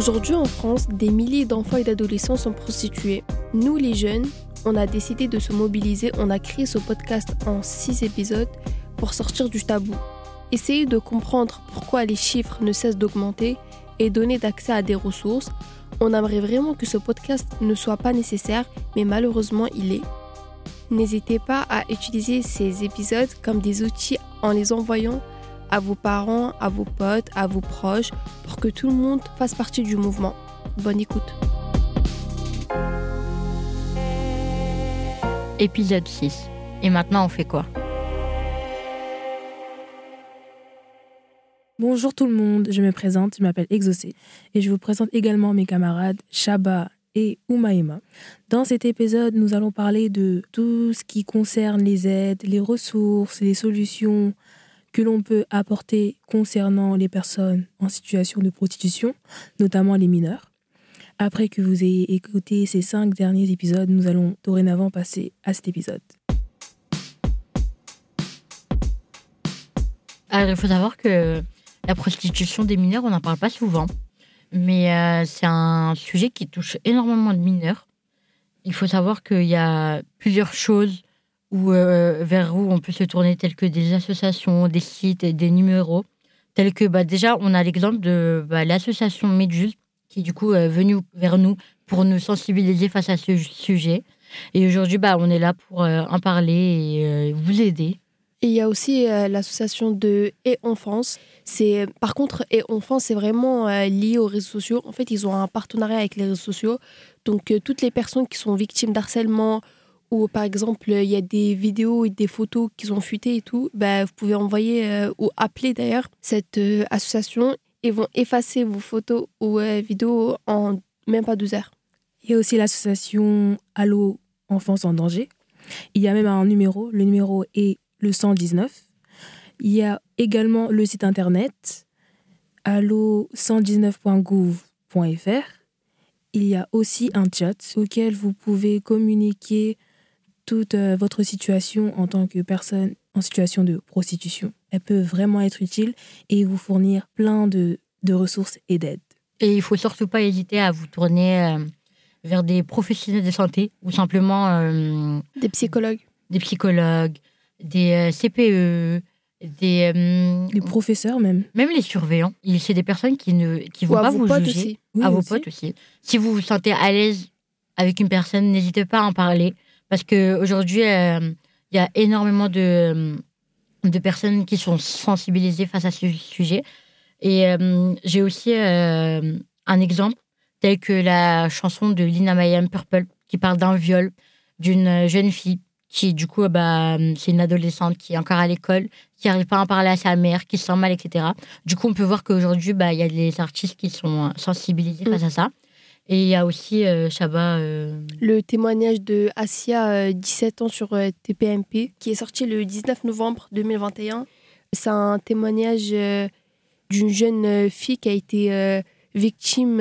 Aujourd'hui en France, des milliers d'enfants et d'adolescents sont prostitués. Nous les jeunes, on a décidé de se mobiliser, on a créé ce podcast en 6 épisodes pour sortir du tabou. Essayer de comprendre pourquoi les chiffres ne cessent d'augmenter et donner d'accès à des ressources. On aimerait vraiment que ce podcast ne soit pas nécessaire, mais malheureusement il est. N'hésitez pas à utiliser ces épisodes comme des outils en les envoyant à vos parents, à vos potes, à vos proches, pour que tout le monde fasse partie du mouvement. Bonne écoute. Épisode 6. Et maintenant, on fait quoi? Bonjour tout le monde, je me présente, je m'appelle Exaucé et je vous présente également mes camarades Shaba et Umaima. Dans cet épisode, nous allons parler de tout ce qui concerne les aides, les ressources, les solutions que l'on peut apporter concernant les personnes en situation de prostitution, notamment les mineurs. Après que vous ayez écouté ces cinq derniers épisodes, nous allons dorénavant passer à cet épisode. Alors, il faut savoir que la prostitution des mineurs, on n'en parle pas souvent. Mais euh, c'est un sujet qui touche énormément de mineurs. Il faut savoir qu'il y a plusieurs choses où, euh, vers où on peut se tourner, telles que des associations, des sites et des numéros. Tels que bah, déjà, on a l'exemple de bah, l'association Méduse, qui du coup est venue vers nous pour nous sensibiliser face à ce sujet. Et aujourd'hui, bah, on est là pour euh, en parler et vous aider. Il y a aussi l'association de Et Enfance. C'est par contre Et Enfance, c'est vraiment lié aux réseaux sociaux. En fait, ils ont un partenariat avec les réseaux sociaux. Donc toutes les personnes qui sont victimes d'harcèlement ou par exemple il y a des vidéos et des photos qui sont fuitées et tout, bah, vous pouvez envoyer ou appeler d'ailleurs cette association. Ils vont effacer vos photos ou vidéos en même pas 12 heures. Il y a aussi l'association Allo Enfance en danger. Il y a même un numéro. Le numéro est le 119. Il y a également le site internet allo119.gouv.fr. Il y a aussi un chat auquel vous pouvez communiquer toute euh, votre situation en tant que personne en situation de prostitution. Elle peut vraiment être utile et vous fournir plein de, ressources et d'aides. Et il faut surtout pas hésiter à vous tourner euh, vers des professionnels de santé ou simplement euh, des psychologues. Des psychologues, des CPE, des les professeurs même. même les surveillants. C'est des personnes qui ne qui vont pas vous juger. à vos potes aussi. Si vous vous sentez à l'aise avec une personne n'hésitez pas à en parler parce que aujourd'hui il y a énormément de de personnes qui sont sensibilisées face à ce sujet. Et j'ai aussi un exemple tel que la chanson de Lina Mayhem Purple qui parle d'un viol d'une jeune fille qui du coup bah c'est une adolescente qui est encore à l'école qui n'arrive pas à en parler à sa mère qui se sent mal etc du coup on peut voir qu'aujourd'hui bah il y a des artistes qui sont sensibilisés face à ça et il y a aussi euh, Shaba euh, le témoignage de Asia 17 euh, ans sur TPMP qui est sorti le 19 novembre 2021 c'est un témoignage d'une jeune fille qui a été victime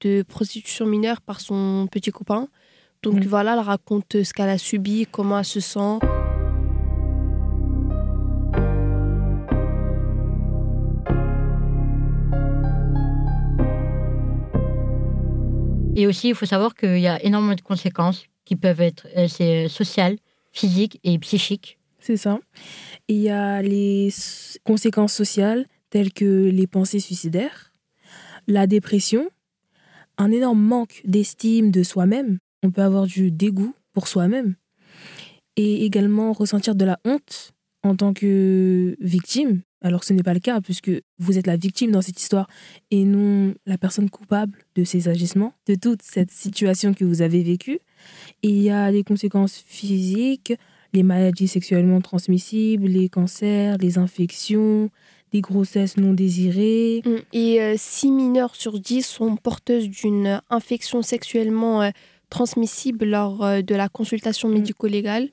de prostitution mineure par son petit copain donc mm. voilà, elle raconte ce qu'elle a subi, comment elle se sent. Et aussi, il faut savoir qu'il y a énormément de conséquences qui peuvent être euh, sociales, physiques et psychiques. C'est ça. il y a les conséquences sociales telles que les pensées suicidaires, la dépression, un énorme manque d'estime de soi-même, on peut avoir du dégoût pour soi-même et également ressentir de la honte en tant que victime, alors ce n'est pas le cas puisque vous êtes la victime dans cette histoire et non la personne coupable de ces agissements, de toute cette situation que vous avez vécue. Et il y a les conséquences physiques, les maladies sexuellement transmissibles, les cancers, les infections, des grossesses non désirées. Mmh. Et 6 euh, mineurs sur 10 sont porteuses d'une infection sexuellement euh, transmissible lors euh, de la consultation mm. médico-légale.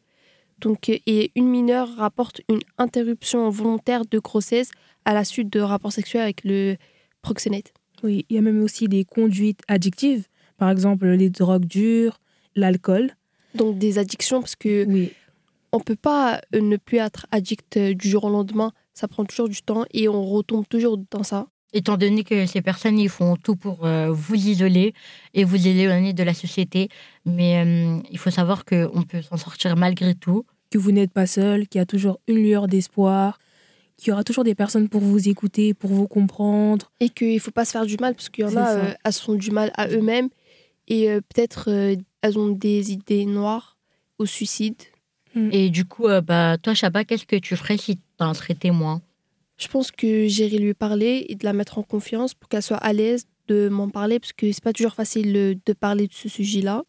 Donc, euh, et une mineure rapporte une interruption volontaire de grossesse à la suite de rapports sexuels avec le proxénète. Oui, il y a même aussi des conduites addictives, par exemple les drogues dures, l'alcool. Donc des addictions, parce que oui. on peut pas euh, ne plus être addict du jour au lendemain. Ça prend toujours du temps et on retombe toujours dans ça. Étant donné que ces personnes ils font tout pour euh, vous isoler et vous éloigner de la société. Mais euh, il faut savoir qu'on peut s'en sortir malgré tout. Que vous n'êtes pas seul, qu'il y a toujours une lueur d'espoir, qu'il y aura toujours des personnes pour vous écouter, pour vous comprendre. Et qu'il ne faut pas se faire du mal, parce qu'il y en a, euh, elles sont du mal à eux-mêmes et peut-être elles ont des idées noires au suicide. Mm. Et du coup, bah, toi, Chaba, qu'est-ce que tu ferais si tu en serais témoin? Je pense que j'irai lui parler et de la mettre en confiance pour qu'elle soit à l'aise de m'en parler parce que c'est pas toujours facile de parler de ce sujet-là.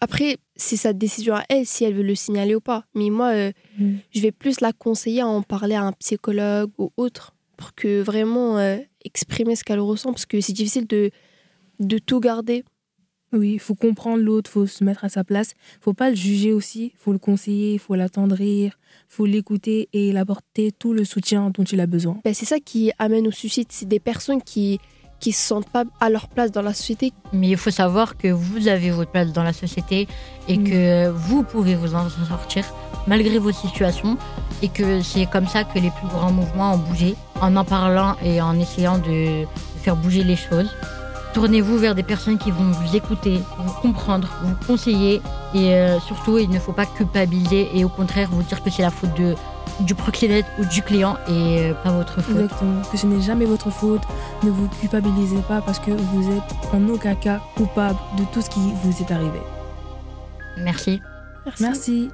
Après, c'est sa décision à elle si elle veut le signaler ou pas. Mais moi, euh, mm. je vais plus la conseiller à en parler à un psychologue ou autre pour que vraiment euh, exprimer ce qu'elle ressent parce que c'est difficile de, de tout garder. Oui, il faut comprendre l'autre, il faut se mettre à sa place. Il faut pas le juger aussi, il faut le conseiller, il faut l'attendrir, il faut l'écouter et l'apporter tout le soutien dont il a besoin. Ben, c'est ça qui amène au suicide. C'est des personnes qui qui se sentent pas à leur place dans la société. Mais il faut savoir que vous avez votre place dans la société et mm. que vous pouvez vous en sortir malgré vos situations et que c'est comme ça que les plus grands mouvements ont bougé en en parlant et en essayant de faire bouger les choses. Tournez-vous vers des personnes qui vont vous écouter, vous comprendre, vous conseiller et euh, surtout il ne faut pas culpabiliser et au contraire vous dire que c'est la faute de, du proxénète ou du client et euh, pas votre faute. Exactement, que ce n'est jamais votre faute. Ne vous culpabilisez pas parce que vous êtes en aucun cas coupable de tout ce qui vous est arrivé. Merci. Merci. Merci.